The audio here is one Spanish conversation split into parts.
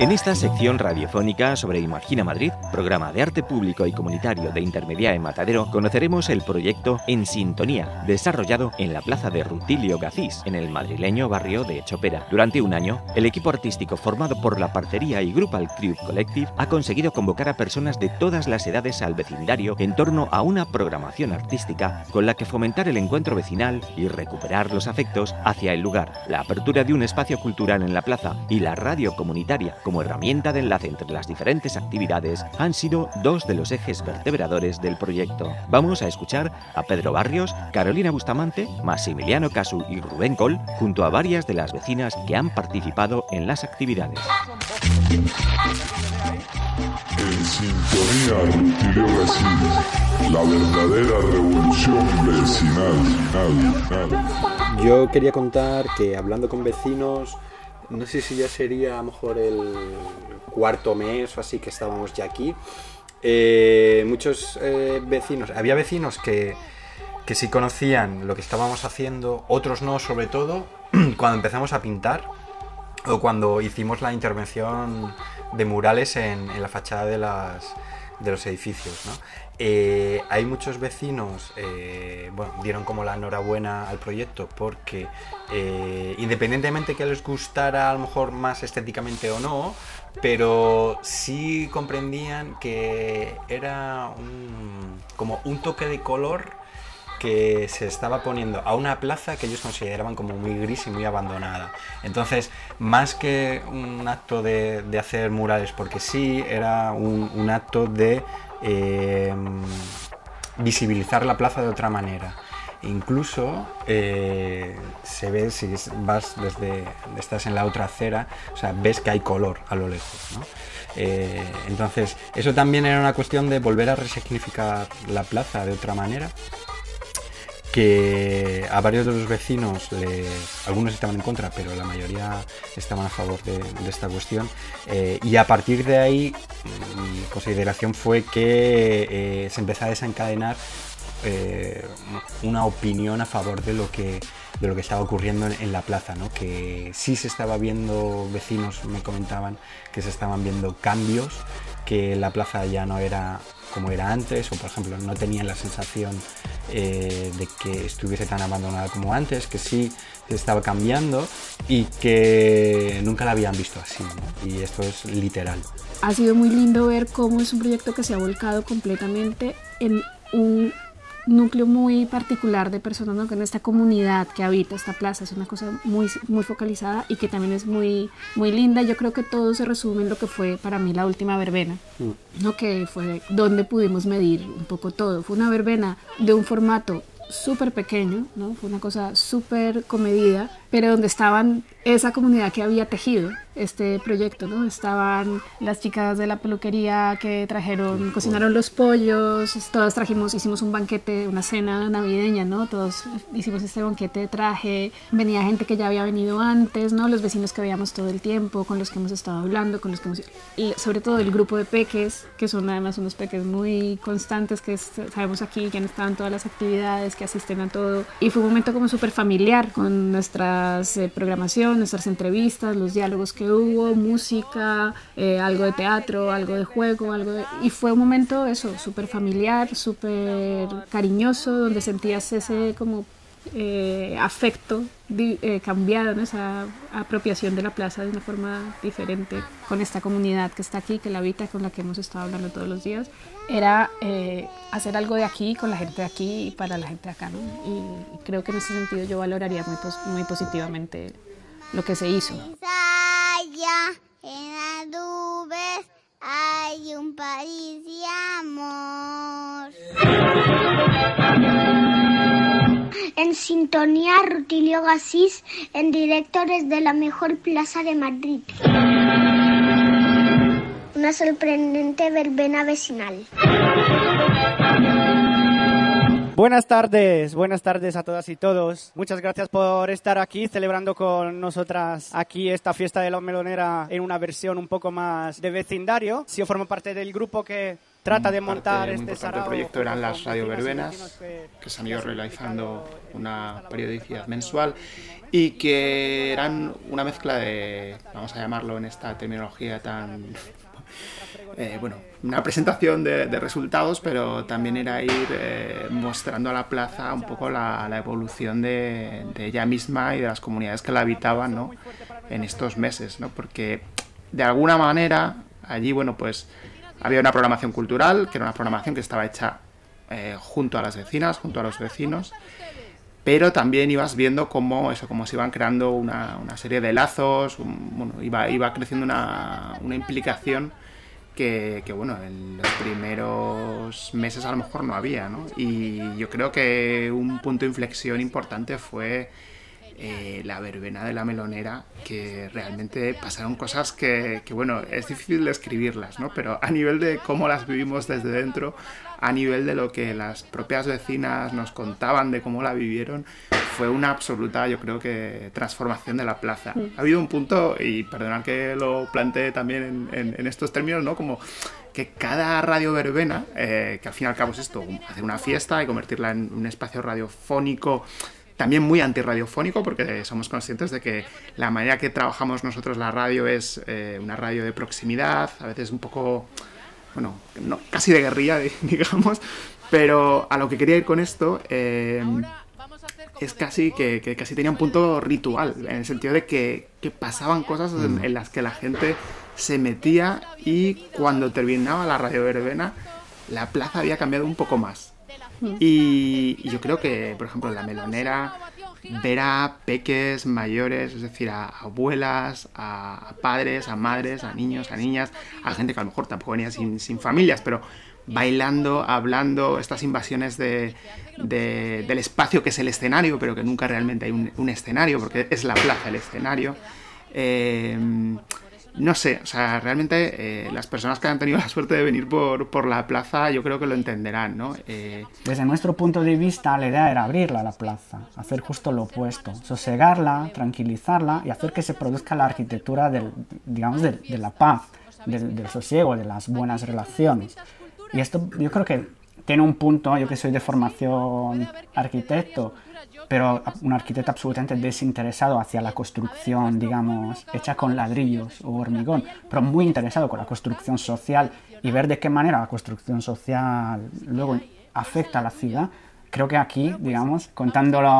En esta sección radiofónica sobre Imagina Madrid, programa de arte público y comunitario de Intermedia en Matadero, conoceremos el proyecto En Sintonía, desarrollado en la plaza de Rutilio Gacís, en el madrileño barrio de Chopera. Durante un año, el equipo artístico formado por la parcería y Grupal Crew Collective ha conseguido convocar a personas de todas las edades al vecindario en torno a una programación artística con la que fomentar el encuentro vecinal y recuperar los afectos hacia el lugar. La apertura de un espacio cultural en la plaza y la radio comunitaria como herramienta de enlace entre las diferentes actividades han sido dos de los ejes vertebradores del proyecto. Vamos a escuchar a Pedro Barrios, Carolina Bustamante, Maximiliano Casu y Rubén Col, junto a varias de las vecinas que han participado en las actividades. En sintonía Rutilio la verdadera revolución vecinal. Yo quería contar que hablando con vecinos no sé si ya sería a lo mejor el cuarto mes o así que estábamos ya aquí. Eh, muchos eh, vecinos, había vecinos que, que sí conocían lo que estábamos haciendo, otros no, sobre todo cuando empezamos a pintar o cuando hicimos la intervención de murales en, en la fachada de, las, de los edificios. Eh, hay muchos vecinos, eh, bueno, dieron como la enhorabuena al proyecto porque eh, independientemente que les gustara a lo mejor más estéticamente o no, pero sí comprendían que era un, como un toque de color que se estaba poniendo a una plaza que ellos consideraban como muy gris y muy abandonada. Entonces, más que un acto de, hacer murales porque sí, era un, acto de eh, visibilizar la plaza de otra manera. Incluso eh, se ve si vas desde estás en la otra acera, o sea, ves que hay color a lo lejos. Eh, entonces, eso también era una cuestión de volver a resignificar la plaza de otra manera que a varios de los vecinos, les, algunos estaban en contra, pero la mayoría estaban a favor de, de esta cuestión. Eh, y a partir de ahí, mi consideración fue que eh, se empezó a desencadenar eh, una opinión a favor de lo que, de lo que estaba ocurriendo en, en la plaza, ¿no? que sí se estaba viendo, vecinos me comentaban que se estaban viendo cambios, que la plaza ya no era como era antes, o por ejemplo no tenían la sensación eh, de que estuviese tan abandonada como antes, que sí estaba cambiando y que nunca la habían visto así. Y esto es literal. Ha sido muy lindo ver cómo es un proyecto que se ha volcado completamente en un núcleo muy particular de personas, ¿no? en esta comunidad que habita esta plaza es una cosa muy, muy focalizada y que también es muy, muy linda. Yo creo que todo se resume en lo que fue para mí la última verbena, ¿no? que fue donde pudimos medir un poco todo. Fue una verbena de un formato súper pequeño, ¿no? fue una cosa súper comedida, pero donde estaban esa comunidad que había tejido este proyecto, ¿no? Estaban las chicas de la peluquería que trajeron, cocinaron los pollos, todas trajimos, hicimos un banquete, una cena navideña, ¿no? Todos hicimos este banquete de traje, venía gente que ya había venido antes, ¿no? Los vecinos que veíamos todo el tiempo, con los que hemos estado hablando, con los que hemos... Y sobre todo el grupo de peques, que son además unos peques muy constantes, que sabemos aquí que han estado en todas las actividades, que asisten a todo. Y fue un momento como súper familiar con nuestras eh, programación, nuestras entrevistas, los diálogos que hubo, música, eh, algo de teatro, algo de juego, algo de... Y fue un momento, eso, súper familiar, súper cariñoso, donde sentías ese como eh, afecto eh, cambiado, ¿no? esa apropiación de la plaza de una forma diferente con esta comunidad que está aquí, que la habita, con la que hemos estado hablando todos los días, era eh, hacer algo de aquí con la gente de aquí y para la gente de acá. ¿no? Y creo que en ese sentido yo valoraría muy, pos- muy positivamente lo que se hizo. Allá en las nubes hay un país de amor. En sintonía Rutilio Gasís en directo desde la mejor plaza de Madrid. Una sorprendente verbena vecinal. Buenas tardes, buenas tardes a todas y todos. Muchas gracias por estar aquí celebrando con nosotras aquí esta fiesta de la melonera en una versión un poco más de vecindario. Si yo formo parte del grupo que trata de montar este sarao. proyecto eran las radioverbenas, que se han ido realizando una periodicidad mensual y que eran una mezcla de, vamos a llamarlo en esta terminología tan eh, bueno, una presentación de, resultados, pero también era ir eh, mostrando a la plaza un poco la, evolución de, ella misma y de las comunidades que la habitaban ¿no? en estos meses, ¿no? porque de alguna manera allí, bueno, pues había una programación cultural, que era una programación que estaba hecha eh, junto a las vecinas, junto a los vecinos, pero también ibas viendo cómo eso, cómo se iban creando una, una serie de lazos, bueno, iba, iba creciendo una, una implicación que, que, bueno, en los primeros meses a lo mejor no había, ¿no? Y yo creo que un punto de inflexión importante fue eh, la verbena de la melonera, que realmente pasaron cosas que, que, bueno, es difícil describirlas, ¿no? Pero a nivel de cómo las vivimos desde dentro, a nivel de lo que las propias vecinas nos contaban de cómo la vivieron, fue una absoluta, yo creo que, transformación de la plaza. Ha habido un punto, y perdonad que lo plantee también en, estos términos, ¿no? Como que cada radio verbena, eh, que al fin y al cabo es esto, hacer una fiesta y convertirla en un espacio radiofónico, también muy antirradiofónico, porque somos conscientes de que la manera que trabajamos nosotros la radio es eh, una radio de proximidad, a veces un poco, bueno, no, casi de guerrilla, digamos, pero a lo que quería ir con esto... Eh, es casi que, casi tenía un punto ritual, en el sentido de que, pasaban cosas mm. en, las que la gente se metía y cuando terminaba la radio verbena, la plaza había cambiado un poco más. Mm. Y, yo creo que, por ejemplo, la melonera, ver a peques mayores, es decir, a abuelas, a, padres, a madres, a niños, a niñas, a gente que a lo mejor tampoco venía sin, sin familias, pero bailando, hablando, estas invasiones de, del espacio que es el escenario, pero que nunca realmente hay un, escenario, porque es la plaza el escenario. Eh, no sé, o sea, realmente eh, las personas que han tenido la suerte de venir por, la plaza yo creo que lo entenderán, ¿no? Eh, Desde nuestro punto de vista la idea era abrirla a la plaza, hacer justo lo opuesto, sosegarla, tranquilizarla y hacer que se produzca la arquitectura del, digamos, de, la paz, del, del sosiego, de las buenas relaciones. Y esto yo creo que tiene un punto, yo que soy de formación arquitecto, pero un arquitecto absolutamente desinteresado hacia la construcción, digamos, hecha con ladrillos o hormigón, pero muy interesado con la construcción social y ver de qué manera la construcción social luego afecta a la ciudad. Creo que aquí, digamos, contándolo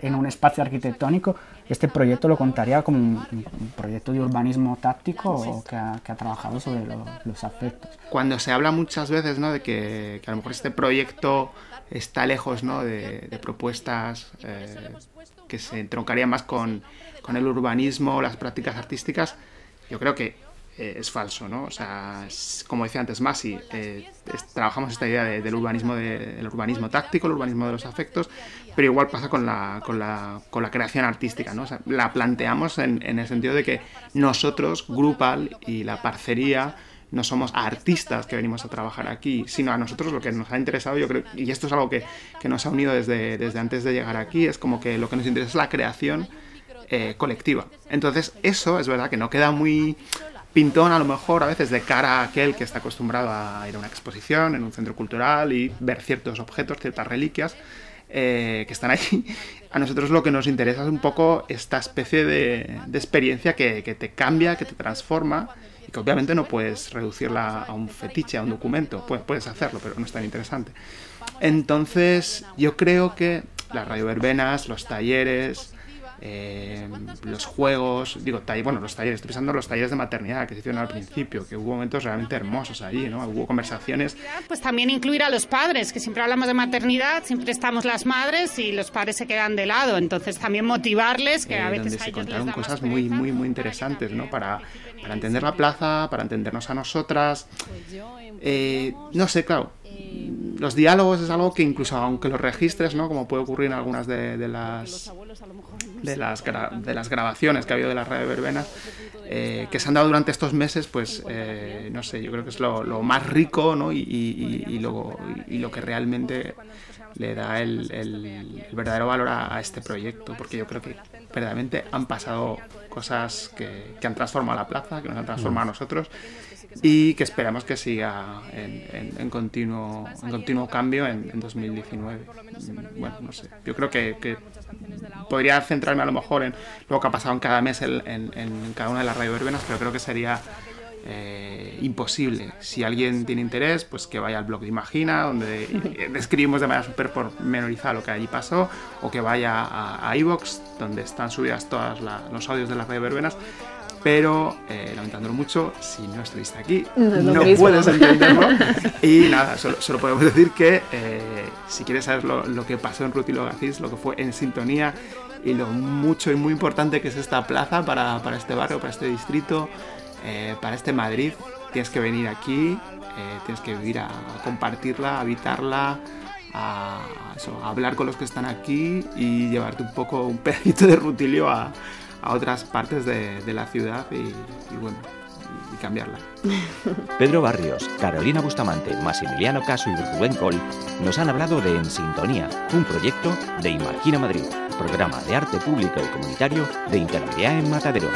en un espacio arquitectónico, este proyecto lo contaría como un, proyecto de urbanismo táctico que ha, trabajado sobre los afectos. Cuando se habla muchas veces ¿no? de que, a lo mejor este proyecto está lejos ¿no? de, propuestas eh, que se entroncarían más con, con el urbanismo, las prácticas artísticas, yo creo que eh, es falso, ¿no? O sea, como decía antes Masi, eh, trabajamos esta idea del urbanismo del urbanismo táctico, el urbanismo de los afectos, pero igual pasa con la, con la, con la creación artística, ¿no? O sea, la planteamos en, en, el sentido de que nosotros, Grupal y la parcería, no somos artistas que venimos a trabajar aquí, sino a nosotros lo que nos ha interesado, yo creo, y esto es algo que, que nos ha unido desde, desde antes de llegar aquí, es como que lo que nos interesa es la creación eh, colectiva. Entonces, eso es verdad que no queda muy pintón a lo mejor a veces de cara a aquel que está acostumbrado a ir a una exposición en un centro cultural y ver ciertos objetos, ciertas reliquias eh, que están allí. A nosotros lo que nos interesa es un poco esta especie de, experiencia que, te cambia, que te transforma y que obviamente no puedes reducirla a un fetiche, a un documento. Pues puedes hacerlo, pero no es tan interesante. Entonces yo creo que las radioverbenas, los talleres, eh, los juegos, digo, bueno, los talleres, estoy pensando en los talleres de maternidad que se hicieron al principio, que hubo momentos realmente hermosos allí, ¿no? Hubo conversaciones. Pues también incluir a los padres, que siempre hablamos de maternidad, siempre estamos las madres y los padres se quedan de lado, entonces también motivarles que a eh, veces... Donde se contaron cosas muy, muy, muy interesantes, ¿no? Para, para entender la plaza, para entendernos a nosotras. Eh, no sé, claro, los diálogos es algo que incluso aunque los registres, ¿no? Como puede ocurrir en algunas de, las de las, de las grabaciones que ha habido de la radio verbena, eh, que se han dado durante estos meses, pues eh, no sé, yo creo que es lo, más rico ¿no? y, y, lo, y, lo, que realmente le da el, el- el verdadero valor a, a este proyecto, porque yo creo que verdaderamente han pasado cosas que, que han transformado la plaza, que nos han transformado a nosotros y que esperamos que siga en, en- en continuo, en continuo cambio en, en 2019. Mm, Bueno, no sé, yo creo que, que podría centrarme a lo mejor en lo que ha pasado en cada mes en, cada una de las radioverbenas, pero creo que sería eh, imposible. Si alguien tiene interés, pues que vaya al blog de Imagina, donde describimos de manera súper pormenorizada lo que allí pasó, o que vaya a, a iVoox, donde están subidas todos los audios de las radioverbenas. Pero, eh, lamentándolo mucho, si no estuviste aquí, No puedes entenderlo. Y nada, solo, solo podemos decir que eh, si quieres saber lo, lo que pasó en Rutilo Gacís, lo que fue en sintonía y lo mucho y muy importante que es esta plaza para, para este barrio, para este distrito, eh, para este Madrid, tienes que venir aquí, eh, tienes que vivir a, a compartirla, a habitarla, a, eso, a hablar con los que están aquí y llevarte un poco un pedacito de Rutilio a, a otras partes de, la ciudad y, y bueno, y cambiarla. Pedro Barrios, Carolina Bustamante, Maximiliano Caso y Rubén Col nos han hablado de En Sintonía, un proyecto de Imagina Madrid, programa de arte público y comunitario de Intermedia en Matadero.